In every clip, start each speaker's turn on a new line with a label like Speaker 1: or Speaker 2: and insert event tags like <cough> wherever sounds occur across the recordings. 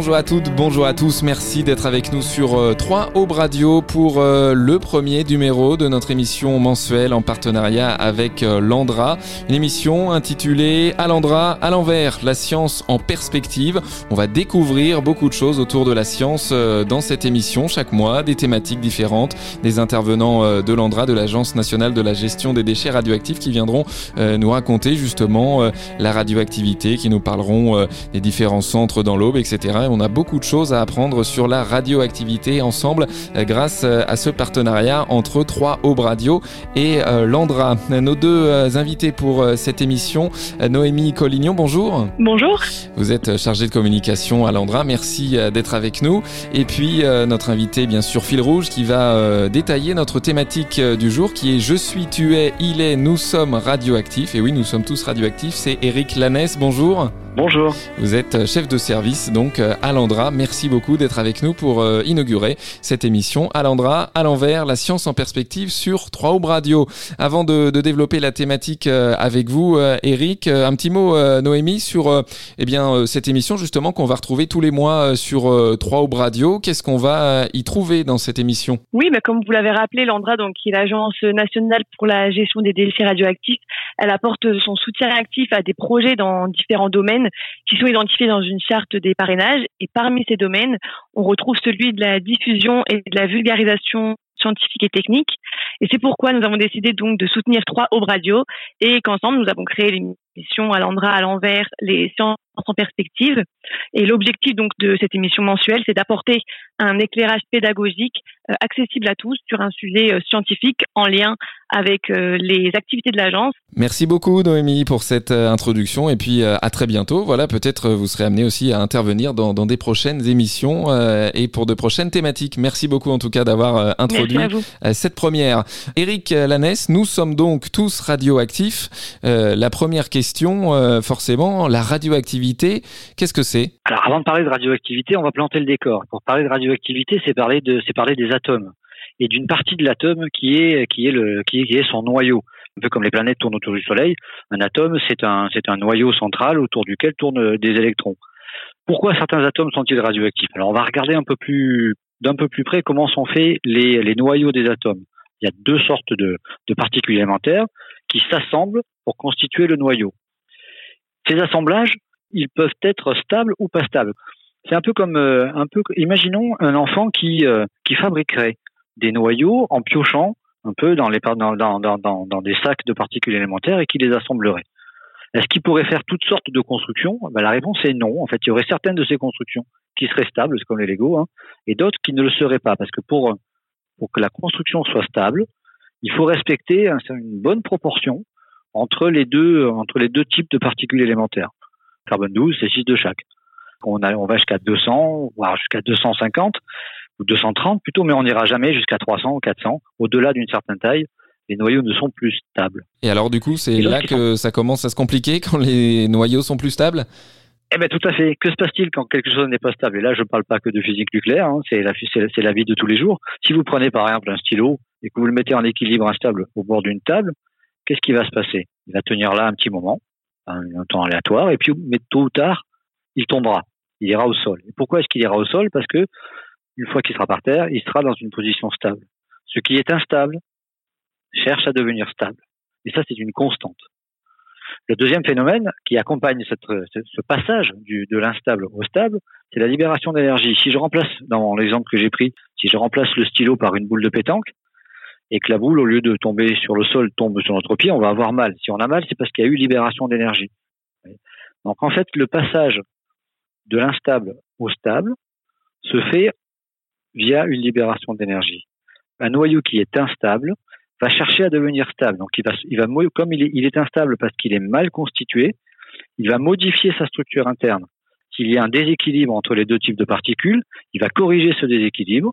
Speaker 1: Bonjour à toutes, bonjour à tous. Merci d'être avec nous sur 3 euh, Aube Radio pour euh, le premier numéro de notre émission mensuelle en partenariat avec euh, Landra. Une émission intitulée À Landra, à l'envers, la science en perspective. On va découvrir beaucoup de choses autour de la science dans cette émission chaque mois, des thématiques différentes, des intervenants de Landra, de l'Agence nationale de la gestion des déchets radioactifs qui viendront nous raconter justement la radioactivité, qui nous parleront des différents centres dans l'aube, etc. on a beaucoup de choses à apprendre sur la radioactivité ensemble euh, grâce euh, à ce partenariat entre 3 Aube Radio et euh, Landra. Nos deux invités pour cette émission, Noémie Collignon, bonjour.
Speaker 2: Bonjour.
Speaker 1: Vous êtes chargée de communication à Landra, merci d'être avec nous. Et puis notre invité, bien sûr, Fil Rouge, qui va détailler notre thématique du jour qui est Je suis, tu es, il est, nous sommes radioactifs. Et oui, nous sommes tous radioactifs. C'est Eric Lanès, bonjour.
Speaker 3: Bonjour.
Speaker 1: Vous êtes chef de service donc euh, à l'Andra. Merci beaucoup d'être avec nous pour euh, inaugurer cette émission à l'Andra, à l'envers, la science en perspective sur 3 Aubes Radio. Avant de, développer la thématique euh, avec vous, Eric, un petit mot, Noémie, sur eh bien cette émission justement qu'on va retrouver tous les mois sur 3 Aubes Radio. Qu'est-ce qu'on va y trouver dans cette émission?
Speaker 2: Oui, bah, comme vous l'avez rappelé, l'Andra, donc qui est l'agence nationale pour la gestion des déchets radioactifs, elle apporte son soutien actif à des projets dans différents domaines qui sont identifiés dans une charte des parrainages. Et parmi ces domaines, on retrouve celui de la diffusion et de la vulgarisation scientifique et technique. Et c'est pourquoi nous avons décidé donc de soutenir trois Aubes Radio et qu'ensemble nous avons créé l'émission à l'Andra à l'envers, les sciences en perspective. Et l'objectif donc de cette émission mensuelle, c'est d'apporter un éclairage pédagogique euh, accessible à tous sur un sujet euh, scientifique en lien avec euh, les activités de l'agence.
Speaker 1: Merci beaucoup Noémie pour cette introduction et puis à très bientôt. Voilà, peut-être vous serez amené aussi à intervenir dans, dans des prochaines émissions et pour de prochaines thématiques. Merci beaucoup en tout cas d'avoir introduit cette première. Eric Lanès, nous sommes donc tous radioactifs. la première question, forcément, la radioactivité, qu'est-ce que c'est?
Speaker 3: Alors avant de parler de radioactivité, on va planter le décor. Pour parler de radioactivité, c'est parler de parler des atomes et d'une partie de l'atome qui est qui est qui est, son noyau. Un peu comme les planètes tournent autour du Soleil, un atome c'est un un noyau central autour duquel tournent des électrons. Pourquoi certains atomes sont-ils radioactifs? Alors on va regarder un peu plus d'un peu plus près comment sont faits les, les noyaux des atomes. Il y a deux sortes de, de particules élémentaires qui s'assemblent pour constituer le noyau. Ces assemblages, ils peuvent être stables ou pas stables. C'est un peu comme euh, un peu imaginons un enfant qui euh, qui fabriquerait des noyaux en piochant un peu dans les dans, dans, dans, dans des sacs de particules élémentaires et qui les assemblerait. Est-ce qu'il pourrait faire toutes sortes de constructions? Ben, La réponse est non. En fait, il y aurait certaines de ces constructions qui seraient stables, comme les Lego, hein, et d'autres qui ne le seraient pas, parce que pour pour que la construction soit stable, il faut respecter une bonne proportion entre les deux entre les deux types de particules élémentaires. Carbone 12, c'est 6 de chaque. On, a, on va jusqu'à 200, voire jusqu'à 250 ou 230 plutôt, mais on n'ira jamais jusqu'à 300 ou 400. Au-delà d'une certaine taille, les noyaux ne sont plus stables.
Speaker 1: Et alors du coup, c'est là que ça commence à se compliquer <laughs> quand les noyaux sont plus stables?
Speaker 3: Eh bien, tout à fait. Que se passe-t-il quand quelque chose n'est pas stable? Et là, je ne parle pas que de physique nucléaire, hein, c'est la, c'est la vie de tous les jours. Si vous prenez par exemple un stylo et que vous le mettez en équilibre instable au bord d'une table, qu'est-ce qui va se passer? Il va tenir là un petit moment, un, temps aléatoire, et puis mais tôt ou tard, il tombera. Il ira au sol. Et pourquoi est-ce qu'il ira au sol? Parce que une fois qu'il sera par terre, il sera dans une position stable. Ce qui est instable cherche à devenir stable. Et ça, c'est une constante. Le deuxième phénomène qui accompagne ce passage de l'instable au stable, c'est la libération d'énergie. Si je remplace, dans l'exemple que j'ai pris, si je remplace le stylo par une boule de pétanque, et que la boule, au lieu de tomber sur le sol, tombe sur notre pied, on va avoir mal. Si on a mal, c'est parce qu'il y a eu libération d'énergie. Donc en fait, le passage de l'instable au stable se fait via une libération d'énergie. Un noyau qui est instable va chercher à devenir stable. Donc il va, il comme il est instable parce qu'il est mal constitué, il va modifier sa structure interne. S'il y a un déséquilibre entre les deux types de particules, il va corriger ce déséquilibre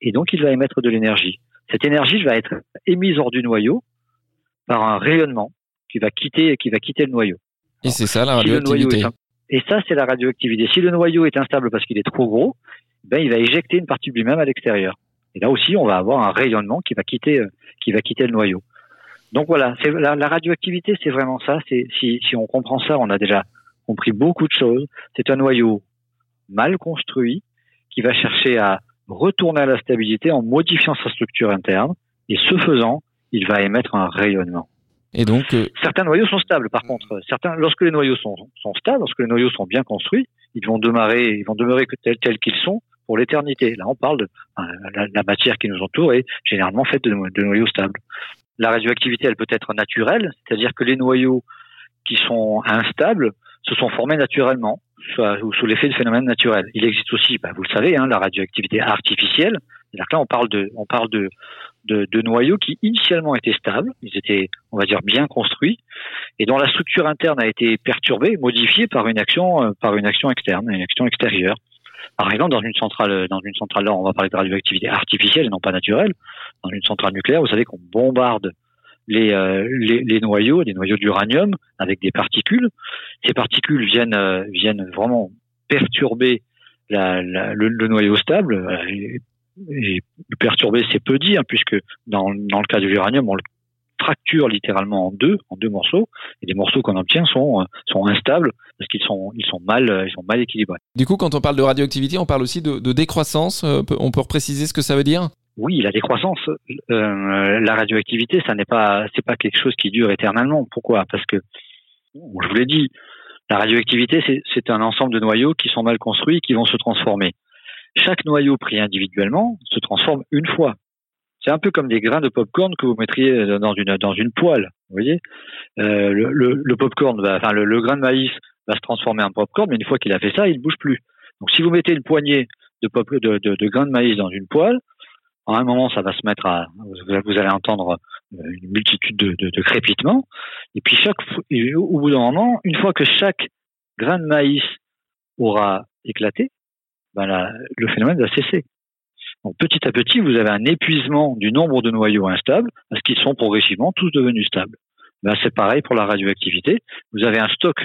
Speaker 3: et donc il va émettre de l'énergie. Cette énergie va être émise hors du noyau par un rayonnement qui va quitter, qui va quitter le noyau.
Speaker 1: Et c'est ça la radioactivité.
Speaker 3: et ça, c'est la radioactivité. Si le noyau est instable parce qu'il est trop gros, ben, il va éjecter une partie de lui-même à l'extérieur. Et là aussi, on va avoir un rayonnement qui va quitter, euh, qui va quitter le noyau. Donc voilà, la, la, radioactivité, c'est vraiment ça. Si on comprend ça, on a déjà compris beaucoup de choses. C'est un noyau mal construit, qui va chercher à retourner à la stabilité en modifiant sa structure interne, et ce faisant, il va émettre un rayonnement.
Speaker 1: Et donc, euh,
Speaker 3: certains noyaux sont stables. Par contre, certains, lorsque les noyaux sont, sont stables, lorsque les noyaux sont bien construits, ils vont demeurer, ils vont demeurer tels tels qu'ils sont pour l'éternité. Là, on parle de la, matière qui nous entoure est généralement faite de, de, noyaux stables. La radioactivité, elle peut être naturelle, c'est-à-dire que les noyaux qui sont instables se sont formés naturellement, ou sous l'effet de phénomènes naturels. Il existe aussi, bah, vous le savez, hein, la radioactivité artificielle. Là, on parle de, on parle de, de, de, noyaux qui initialement étaient stables, ils étaient, on va dire, bien construits, et dont la structure interne a été perturbée, modifiée par une action, euh, par une action externe, une action extérieure. Par exemple, dans une centrale, dans une centrale, là, on va parler de radioactivité artificielle et non pas naturelle. Dans une centrale nucléaire, vous savez qu'on bombarde les, euh, les, les, noyaux, les noyaux d'uranium avec des particules. Ces particules viennent, euh, viennent vraiment perturber le, noyau stable. Et, et perturber, c'est peu dit, hein, puisque dans, dans le cas de l'uranium, on le fracture littéralement en deux, en deux morceaux, et les morceaux qu'on obtient sont, euh, sont instables parce qu'ils sont, ils sont mal, sont mal équilibrés.
Speaker 1: Du coup, quand on parle de radioactivité, on parle aussi de, de décroissance. On peut préciser ce que ça veut dire?
Speaker 3: Oui, la décroissance, euh, la radioactivité, ça n'est pas, c'est pas quelque chose qui dure éternellement. Pourquoi? Parce que, je vous l'ai dit, la radioactivité, c'est un ensemble de noyaux qui sont mal construits, qui vont se transformer. Chaque noyau pris individuellement se transforme une fois. C'est un peu comme des grains de popcorn que vous mettriez dans une dans une poêle. Vous voyez, euh, le, le, le, popcorn, va, enfin le, grain de maïs va se transformer en popcorn, mais une fois qu'il a fait ça, il ne bouge plus. Donc, si vous mettez une poignée de, pop, de grains de maïs dans une poêle, à un moment, ça va se mettre à, vous allez entendre euh, une multitude de, crépitements. Et puis chaque, au bout d'un moment, une fois que chaque grain de maïs aura éclaté, ben là, le phénomène va cesser. Donc petit à petit, vous avez un épuisement du nombre de noyaux instables parce qu'ils sont progressivement tous devenus stables. Ben, c'est pareil pour la radioactivité. Vous avez un stock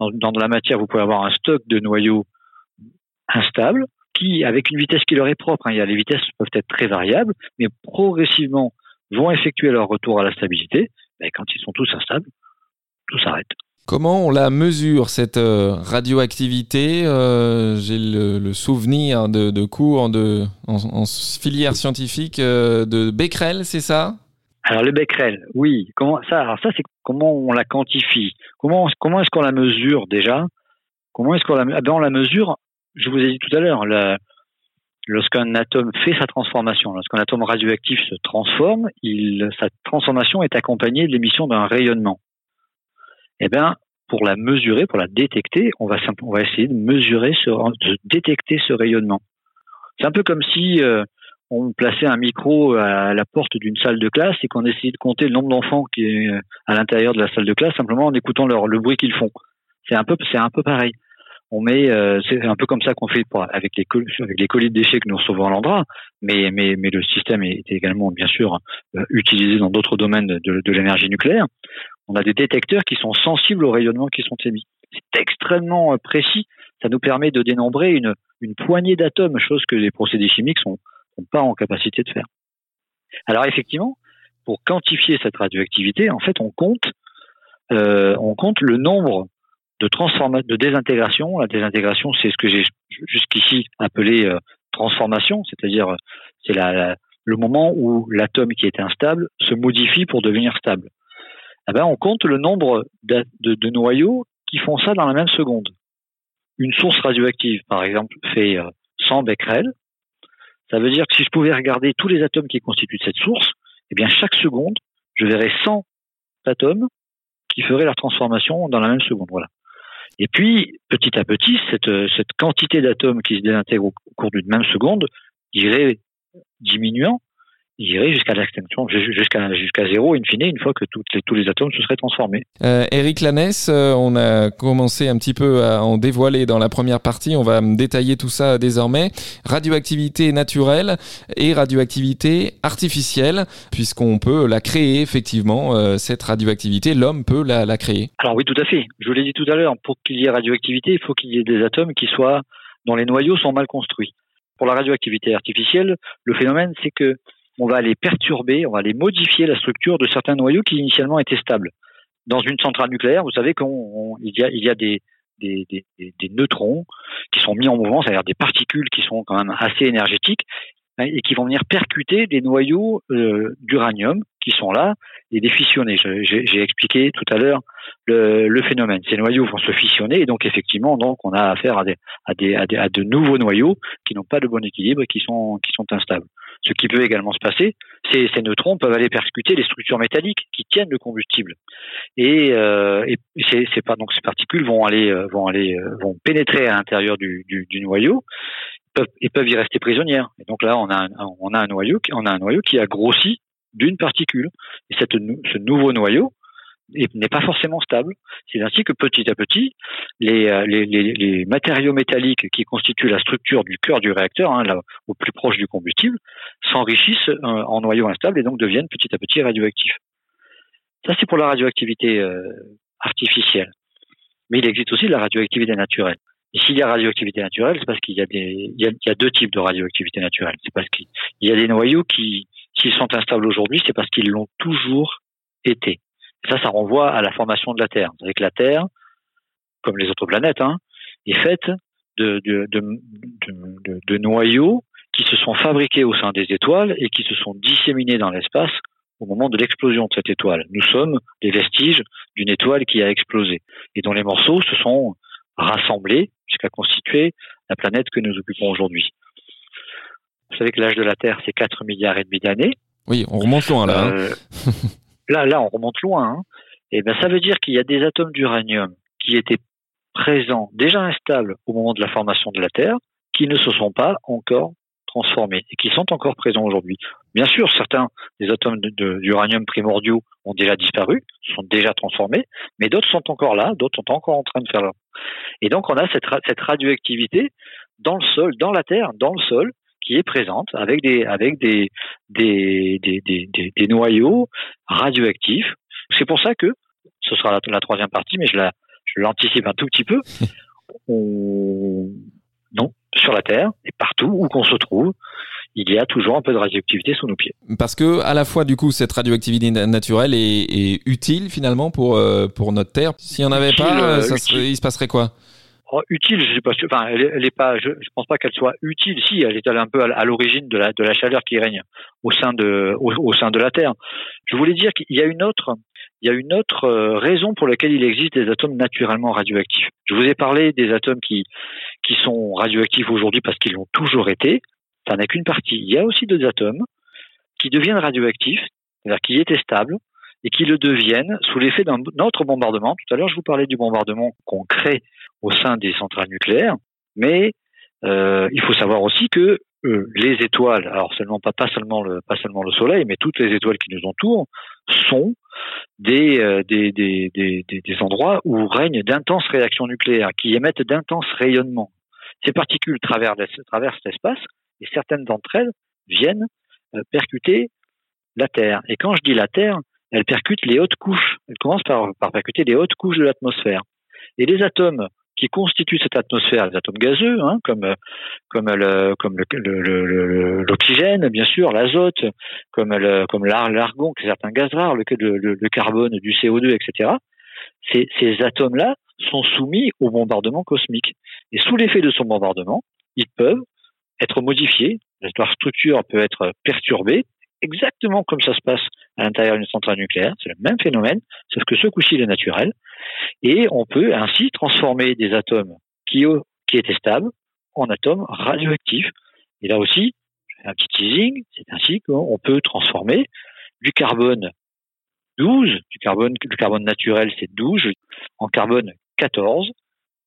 Speaker 3: dans, dans de la matière, vous pouvez avoir un stock de noyaux instables qui, avec une vitesse qui leur est propre, hein, les vitesses peuvent être très variables, mais progressivement vont effectuer leur retour à la stabilité. Mais quand ils sont tous instables, tout s'arrête.
Speaker 1: Comment on la mesure, cette euh, radioactivité euh, J'ai le, souvenir de, de cours de, en, filière scientifique euh, de Becquerel, c'est ça?
Speaker 3: Alors le Becquerel, oui. Comment ça Alors ça, c'est comment on la quantifie? Comment comment est-ce qu'on la mesure déjà? Comment est-ce qu'on la ah ben, on la mesure je vous ai dit tout à l'heure, lorsqu'un atome fait sa transformation, lorsqu'un atome radioactif se transforme, sa transformation est accompagnée de l'émission d'un rayonnement. Eh bien, pour la mesurer, pour la détecter, on va, on va essayer de mesurer, ce, de détecter ce rayonnement. C'est un peu comme si euh, on plaçait un micro à la porte d'une salle de classe et qu'on essayait de compter le nombre d'enfants qui est à l'intérieur de la salle de classe simplement en écoutant leur, le bruit qu'ils font. C'est un peu, c'est un peu pareil on met, euh, c'est un peu comme ça qu'on fait pour, avec les avec les colis de déchets que nous recevons à l'Andra, mais, mais, mais le système est également bien sûr euh, utilisé dans d'autres domaines de, l'énergie nucléaire. On a des détecteurs qui sont sensibles aux rayonnements qui sont émis. C'est extrêmement euh, précis. Ça nous permet de dénombrer une, une poignée d'atomes, chose que les procédés chimiques sont, sont pas en capacité de faire. Alors effectivement, pour quantifier cette radioactivité, en fait, on compte, on compte le nombre de de désintégration. La désintégration, c'est ce que j'ai jusqu'ici appelé euh, transformation, c'est-à-dire c'est la, le moment où l'atome qui était instable se modifie pour devenir stable. Eh ben, on compte le nombre de, de, noyaux qui font ça dans la même seconde. Une source radioactive, par exemple, fait 100 euh, becquerel. Ça veut dire que si je pouvais regarder tous les atomes qui constituent cette source, eh bien chaque seconde, je verrais 100 atomes qui feraient leur transformation dans la même seconde. Voilà. Et puis, petit à petit, cette, cette quantité d'atomes qui se désintègrent au cours d'une même seconde irait diminuant irait jusqu'à l'extinction, jusqu'à jusqu'à zéro, in fine, une fois que toutes les, tous les atomes se seraient transformés.
Speaker 1: Euh, Eric Lanès, euh, on a commencé un petit peu à en dévoiler dans la première partie, on va détailler tout ça désormais. Radioactivité naturelle et radioactivité artificielle, puisqu'on peut la créer effectivement, euh, cette radioactivité, l'homme peut la, la créer.
Speaker 3: Alors oui, tout à fait. Je vous l'ai dit tout à l'heure, pour qu'il y ait radioactivité, il faut qu'il y ait des atomes qui soient, dont les noyaux sont mal construits. Pour la radioactivité artificielle, le phénomène, c'est que on va aller perturber, on va aller modifier la structure de certains noyaux qui initialement étaient stables. Dans une centrale nucléaire, vous savez qu'il y a, des, neutrons qui sont mis en mouvement, c'est-à-dire des particules qui sont quand même assez énergétiques hein, et qui vont venir percuter des noyaux euh, d'uranium qui sont là et des fusionner. J'ai expliqué tout à l'heure le, phénomène. Ces noyaux vont se fissionner et donc effectivement, on a affaire à, à de nouveaux noyaux qui n'ont pas de bon équilibre et qui sont, qui sont instables. Ce qui peut également se passer, c'est ces neutrons peuvent aller percuter les structures métalliques qui tiennent le combustible. Et, euh, pas donc ces particules vont aller euh, vont aller euh, vont pénétrer à l'intérieur du, noyau et peuvent y rester prisonnières. Et donc là, on a un, on a un noyau on a un noyau qui a grossi d'une particule. Et cette, ce nouveau noyau n'est pas forcément stable. C'est ainsi que petit à petit, les, euh, matériaux métalliques qui constituent la structure du cœur du réacteur, hein, au plus proche du combustible, s'enrichissent euh, en noyaux instables et donc deviennent petit à petit radioactifs. Ça, c'est pour la radioactivité euh, artificielle. Mais il existe aussi la radioactivité naturelle. Et s'il y a radioactivité naturelle, c'est parce qu'il y a y a, y a deux types de radioactivité naturelle. C'est parce qu'il y a des noyaux qui, s'ils sont instables aujourd'hui, c'est parce qu'ils l'ont toujours été. Ça, ça renvoie à la formation de la Terre. Vous savez que la Terre, comme les autres planètes, hein, est faite de, de, de, de, noyaux qui se sont fabriqués au sein des étoiles et qui se sont disséminés dans l'espace au moment de l'explosion de cette étoile. Nous sommes des vestiges d'une étoile qui a explosé et dont les morceaux se sont rassemblés jusqu'à constituer la planète que nous occupons aujourd'hui. Vous savez que l'âge de la Terre, c'est 4 milliards et demi d'années.
Speaker 1: Oui, on remonte loin là. Hein. Euh, <laughs>
Speaker 3: là, là, on remonte loin. Hein. Et ben, ça veut dire qu'il y a des atomes d'uranium qui étaient présents, déjà instables au moment de la formation de la Terre, qui ne se sont pas encore transformés et qui sont encore présents aujourd'hui. Bien sûr, certains des atomes d'uranium primordiaux ont déjà disparu, sont déjà transformés, mais d'autres sont encore là, d'autres sont encore en train de faire leur. Et donc, on a cette radioactivité dans le sol, dans la Terre, dans le sol, qui est présente avec des avec des des, des, des, des noyaux radioactifs. C'est pour ça que ce sera la, la troisième partie, mais je la je l'anticipe un tout petit peu. <laughs> On, non, sur la Terre et partout où qu'on se trouve, il y a toujours un peu de radioactivité sous nos pieds.
Speaker 1: Parce que à la fois du coup cette radioactivité naturelle est, est utile finalement pour euh, pour notre Terre. S'il n'y en avait pas, euh, ça il se passerait quoi?
Speaker 3: Utile, je sais pas, enfin, elle, est pas, je, pense pas qu'elle soit utile. Si, elle est un peu à, l'origine de la, de la chaleur qui règne au sein de, au, sein de la Terre. Je voulais dire qu'il y a une autre, il y a une autre euh, raison pour laquelle il existe des atomes naturellement radioactifs. Je vous ai parlé des atomes qui, qui sont radioactifs aujourd'hui parce qu'ils l'ont toujours été. Ça n'est qu'une partie. Il y a aussi des atomes qui deviennent radioactifs, c'est-à-dire qui étaient stables, et qui le deviennent sous l'effet d'un autre bombardement. Tout à l'heure, je vous parlais du bombardement qu'on crée au sein des centrales nucléaires, mais euh, il faut savoir aussi que euh, les étoiles, alors seulement pas, pas seulement le pas seulement le Soleil, mais toutes les étoiles qui nous entourent sont des, euh, des, des, des, des, endroits où règnent d'intenses réactions nucléaires, qui émettent d'intenses rayonnements. Ces particules traversent, l'espace et certaines d'entre elles viennent percuter la Terre. Et quand je dis la Terre, elles percutent les hautes couches. Elles commencent par, par percuter les hautes couches de l'atmosphère. Et les atomes qui constituent cette atmosphère, les atomes gazeux, hein, comme comme le comme l'oxygène, bien sûr, l'azote, comme comme l'argon, certains gaz rares, le, le, carbone, du CO2, etc. Ces, ces atomes-là sont soumis au bombardement cosmique. Et sous l'effet de son bombardement, ils peuvent être modifiés, leur structure peut être perturbée, exactement comme ça se passe à l'intérieur d'une centrale nucléaire. C'est le même phénomène, sauf que ce coup-ci, il est naturel. Et on peut ainsi transformer des atomes qui, étaient stables en atomes radioactifs. Et là aussi, un petit teasing, c'est ainsi qu'on peut transformer du carbone 12, du carbone naturel c'est 12, en carbone 14,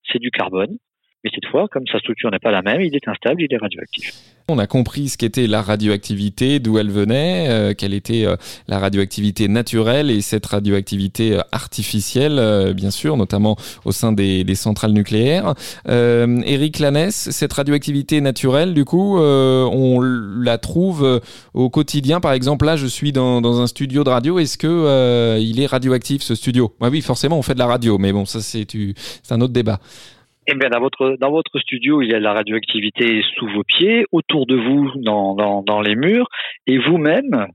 Speaker 3: c'est du carbone. Mais cette fois, comme sa structure n'est pas la même, il est instable, il est radioactif.
Speaker 1: On a compris ce qu'était la radioactivité, d'où elle venait, euh, quelle était euh, la radioactivité naturelle et cette radioactivité euh, artificielle, bien sûr, notamment au sein des, centrales nucléaires. Eric Lanès, cette radioactivité naturelle, du coup, on la trouve au quotidien. Par exemple, là, je suis dans, dans un studio de radio. Est-ce que il est radioactif ce studio? Bah Oui, forcément, on fait de la radio, mais bon, ça c'est un autre débat.
Speaker 3: Eh bien, dans votre dans votre studio, il y a de la radioactivité sous vos pieds, autour de vous, dans dans, dans les murs, et vous-même,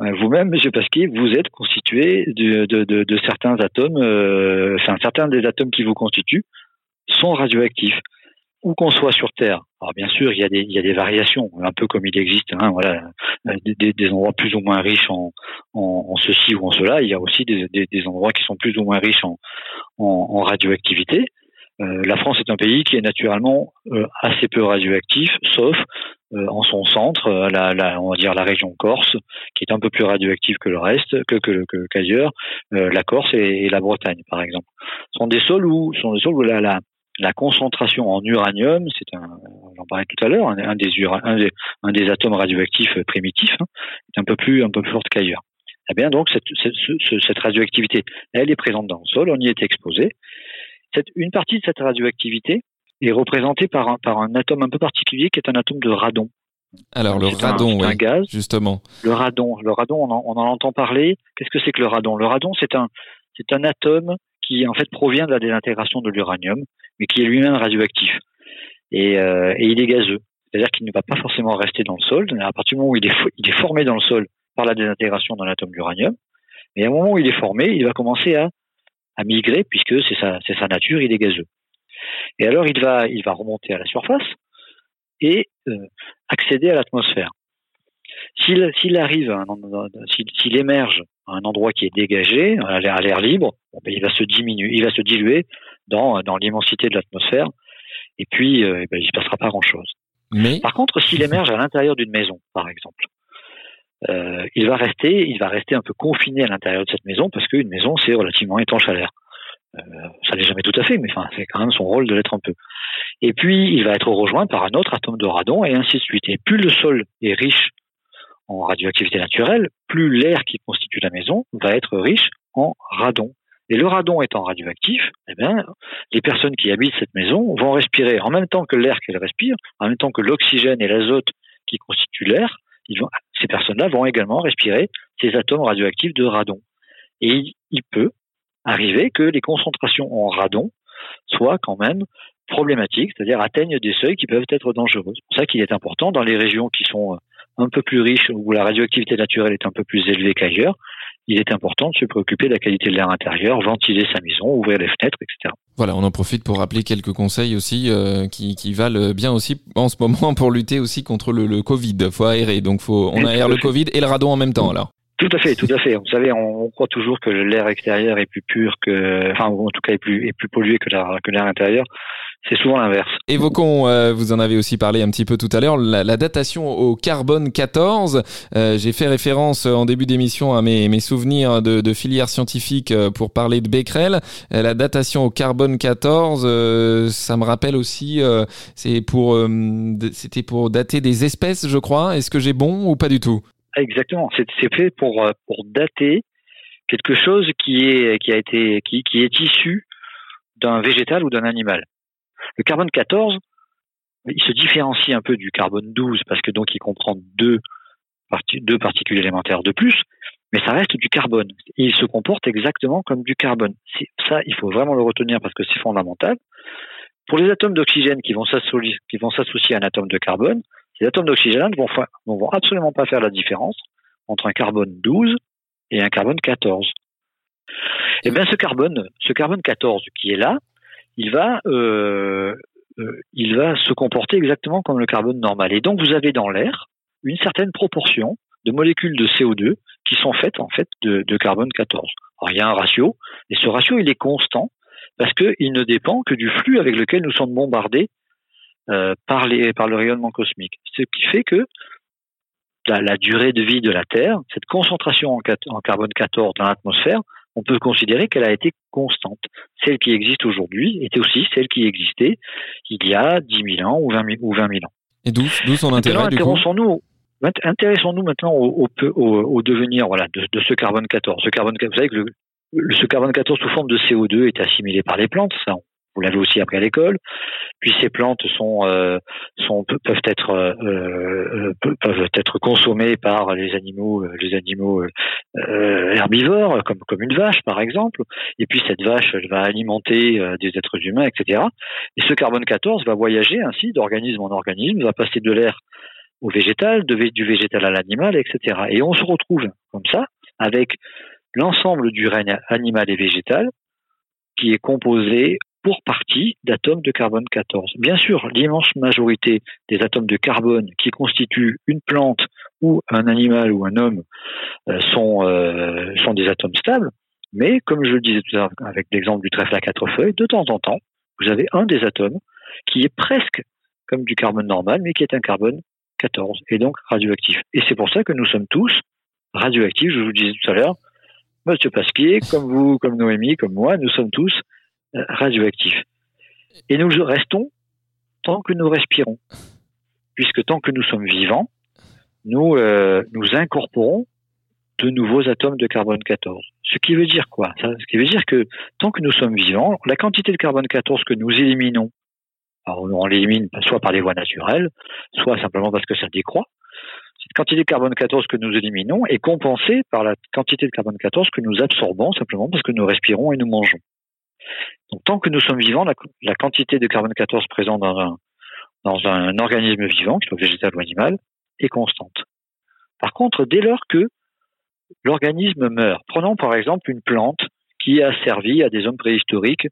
Speaker 3: euh, vous-même, Monsieur Pasquier, vous êtes constitué de, de, de, de certains atomes, euh, enfin certains des atomes qui vous constituent sont radioactifs où qu'on soit sur Terre. Alors bien sûr, il y a des, il y a des variations, un peu comme il existe, hein, voilà, des, des, endroits plus ou moins riches en, en, en, ceci ou en cela. Il y a aussi des, des, endroits qui sont plus ou moins riches en, en, radioactivité. Euh, la France est un pays qui est naturellement euh, assez peu radioactif, sauf euh, en son centre, on va dire la région Corse, qui est un peu plus radioactive que le reste, que qu'ailleurs, la Corse et, la Bretagne, par exemple. Ce sont des sols où, sont des sols où la, concentration en uranium, c'est un, j'en parlais tout à l'heure, un, des, atomes radioactifs primitifs, hein, est un peu plus, un peu plus forte qu'ailleurs. Eh bien, donc, cette, radioactivité, elle est présente dans le sol, on y est exposé. Cette, une partie de cette radioactivité est représentée par un, par un atome un peu particulier qui est un atome de radon.
Speaker 1: Alors, le radon, oui, un gaz. justement.
Speaker 3: Le radon, le radon, on en, on en entend parler. Qu'est-ce que c'est que le radon? Le radon, c'est un, c'est un atome qui en fait provient de la désintégration de l'uranium, mais qui est lui-même radioactif. Et, euh, et, il est gazeux. C'est-à-dire qu'il ne va pas forcément rester dans le sol. À partir du moment où il est, il est formé dans le sol par la désintégration d'un atome d'uranium, mais à un moment où il est formé, il va commencer à, à migrer puisque c'est sa, c'est sa nature, il est gazeux. Et alors il va, il va remonter à la surface et euh, accéder à l'atmosphère. S'il, s'il arrive, s'il, s'il émerge à un endroit qui est dégagé, à l'air libre, ben, il va se diminuer, il va se diluer dans, dans l'immensité de l'atmosphère, et puis euh, ben, il ne se passera pas grand-chose. Mais... Par contre, s'il émerge à l'intérieur d'une maison, par exemple, euh, il va rester, un peu confiné à l'intérieur de cette maison parce qu'une maison c'est relativement étanche à l'air. Euh, ça n'est jamais tout à fait, mais c'est quand même son rôle de l'être un peu. Et puis il va être rejoint par un autre atome de radon et ainsi de suite. Et plus le sol est riche en radioactivité naturelle, plus l'air qui constitue la maison va être riche en radon. Et le radon étant radioactif, eh bien, les personnes qui habitent cette maison vont respirer en même temps que l'air qu'elles respirent, en même temps que l'oxygène et l'azote qui constituent l'air, ces personnes-là vont également respirer ces atomes radioactifs de radon. Et il, peut arriver que les concentrations en radon soient quand même problématiques, c'est-à-dire atteignent des seuils qui peuvent être dangereux. C'est pour ça qu'il est important dans les régions qui sont un peu plus riches, où la radioactivité naturelle est un peu plus élevée qu'ailleurs, il est important de se préoccuper de la qualité de l'air intérieur, ventiler sa maison, ouvrir les fenêtres, etc.
Speaker 1: Voilà, on en profite pour rappeler quelques conseils aussi euh, qui, qui, valent bien aussi en ce moment pour lutter aussi contre le, le Covid. Faut aérer, donc faut, on aère le Covid et le radon en même temps alors.
Speaker 3: Tout à fait, tout à fait. Vous savez, on, croit toujours que l'air extérieur est plus pur que, enfin, en tout cas, est plus, est plus pollué que l'air, que l'air intérieur. C'est souvent l'inverse.
Speaker 1: Évoquons, euh, vous en avez aussi parlé un petit peu tout à l'heure, la, datation au carbone 14. Euh, j'ai fait référence en début d'émission à mes, mes souvenirs de, de, filière scientifique euh, pour parler de Becquerel. la datation au carbone 14, ça me rappelle aussi, c'est pour, c'était pour dater des espèces, je crois. Est-ce que j'ai bon ou pas du tout?
Speaker 3: Exactement. C'est fait pour pour dater quelque chose qui est qui a été qui, qui est issu d'un végétal ou d'un animal. Le carbone 14, il se différencie un peu du carbone 12 parce que donc il comprend deux, particules élémentaires de plus, mais ça reste du carbone. Il se comporte exactement comme du carbone. Ça, il faut vraiment le retenir parce que c'est fondamental. Pour les atomes d'oxygène qui vont s'associer à un atome de carbone, ces atomes d'oxygène ne vont, vont absolument pas faire la différence entre un carbone 12 et un carbone 14. Et eh bien ce carbone, ce carbone 14 qui est là, il va, euh, euh, il va se comporter exactement comme le carbone normal. Et donc vous avez dans l'air une certaine proportion de molécules de CO2 qui sont faites en fait de, carbone 14. Alors il y a un ratio, et ce ratio il est constant parce qu'il ne dépend que du flux avec lequel nous sommes bombardés euh, par, le rayonnement cosmique. Ce qui fait que la, durée de vie de la Terre, cette concentration en, en carbone 14 dans l'atmosphère, on peut considérer qu'elle a été constante. Celle qui existe aujourd'hui était aussi celle qui existait il y a 10 000 ans ou 20 000, ou 20 000 ans.
Speaker 1: Et d'où son intérêt du coup?
Speaker 3: nous Intéressons-nous maintenant au, au, au, devenir voilà, de, de, ce carbone 14. Ce carbone, vous savez que le, ce carbone 14 sous forme de CO2 est assimilé par les plantes, ça vous l'avez aussi appris à l'école. Puis ces plantes sont, euh, peuvent être euh, euh peuvent être consommées par les animaux les animaux herbivores comme comme une vache par exemple. Et puis cette vache elle va alimenter des êtres humains etc. Et ce carbone 14 va voyager ainsi d'organisme en organisme, va passer de l'air au végétal, du végétal à l'animal etc. Et on se retrouve comme ça avec l'ensemble du règne animal et végétal qui est composé pour partie d'atomes de carbone 14. Bien sûr, l'immense majorité des atomes de carbone qui constituent une plante ou un animal ou un homme euh, sont, euh, sont des atomes stables, mais comme je le disais tout à l'heure avec l'exemple du trèfle à quatre feuilles, de temps en temps, vous avez un des atomes qui est presque comme du carbone normal, mais qui est un carbone 14, et donc radioactif. Et c'est pour ça que nous sommes tous radioactifs, je vous le disais tout à l'heure, Monsieur Pasquier, comme vous, comme Noémie, comme moi, nous sommes tous radioactifs. Et nous restons tant que nous respirons. Puisque tant que nous sommes vivants, nous, euh, nous incorporons de nouveaux atomes de carbone 14. Ce qui veut dire quoi? Ce qui veut dire que tant que nous sommes vivants, la quantité de carbone 14 que nous éliminons, alors on l'élimine soit par les voies naturelles, soit simplement parce que ça décroît, cette quantité de carbone 14 que nous éliminons est compensée par la quantité de carbone 14 que nous absorbons simplement parce que nous respirons et nous mangeons. Donc, tant que nous sommes vivants, la, quantité de carbone 14 présente dans un, dans un organisme vivant, qu'il soit végétal ou animal, est constante. Par contre, dès lors que l'organisme meurt, prenons par exemple une plante qui a servi à des hommes préhistoriques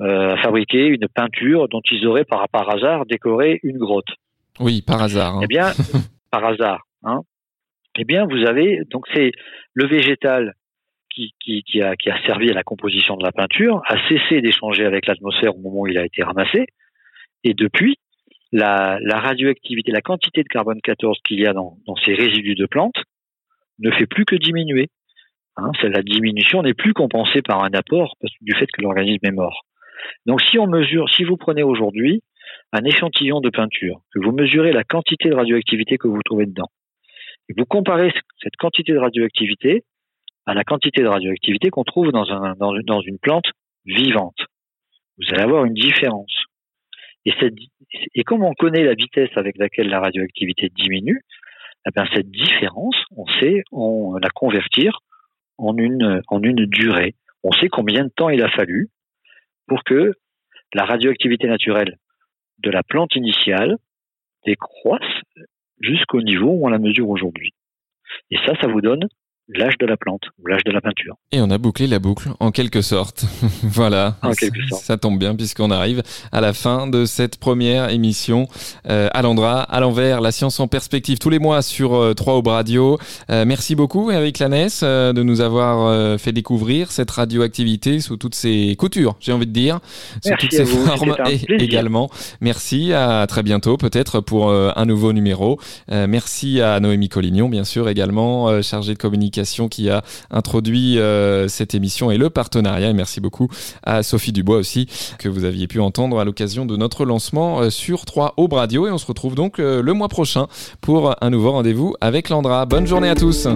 Speaker 3: euh, à fabriquer une peinture dont ils auraient par, par hasard décoré une grotte.
Speaker 1: Oui, par hasard.
Speaker 3: Hein. Eh bien, <laughs> par hasard. Hein, eh bien, vous avez donc c'est le végétal qui, a, servi à la composition de la peinture, a cessé d'échanger avec l'atmosphère au moment où il a été ramassé, et depuis, la, radioactivité, la quantité de carbone 14 qu'il y a dans, ces résidus de plantes ne fait plus que diminuer. Hein, la diminution n'est plus compensée par un apport du fait que l'organisme est mort. Donc si on mesure, si vous prenez aujourd'hui un échantillon de peinture, que vous mesurez la quantité de radioactivité que vous trouvez dedans, et vous comparez cette quantité de radioactivité à la quantité de radioactivité qu'on trouve dans, un, dans, une plante vivante. Vous allez avoir une différence. Et, comme on connaît la vitesse avec laquelle la radioactivité diminue, eh cette différence, on sait on la convertir en une durée. On sait combien de temps il a fallu pour que la radioactivité naturelle de la plante initiale décroisse jusqu'au niveau où on la mesure aujourd'hui. Et ça, ça vous donne l'âge de la plante ou l'âge de la peinture.
Speaker 1: Et on a bouclé la boucle en quelque sorte. <laughs> voilà.
Speaker 3: En quelque sorte.
Speaker 1: Ça tombe bien puisqu'on arrive à la fin de cette première émission euh, à l'Andra, à l'envers, la science en perspective tous les mois sur euh, 3 Aube Radio. Euh, merci beaucoup Eric Lanès euh, de nous avoir euh, fait découvrir cette radioactivité sous toutes ses coutures, j'ai envie de dire,
Speaker 3: sous
Speaker 1: toutes ses formes également. Merci, à très bientôt peut-être pour un nouveau numéro. merci à Noémie Collignon bien sûr également chargée de communication qui a introduit euh, cette émission et le partenariat. Et merci beaucoup à Sophie Dubois aussi, que vous aviez pu entendre à l'occasion de notre lancement euh, sur 3 Aube Radio. Et on se retrouve donc euh, le mois prochain pour un nouveau rendez-vous avec Landra. Bonne journée à tous.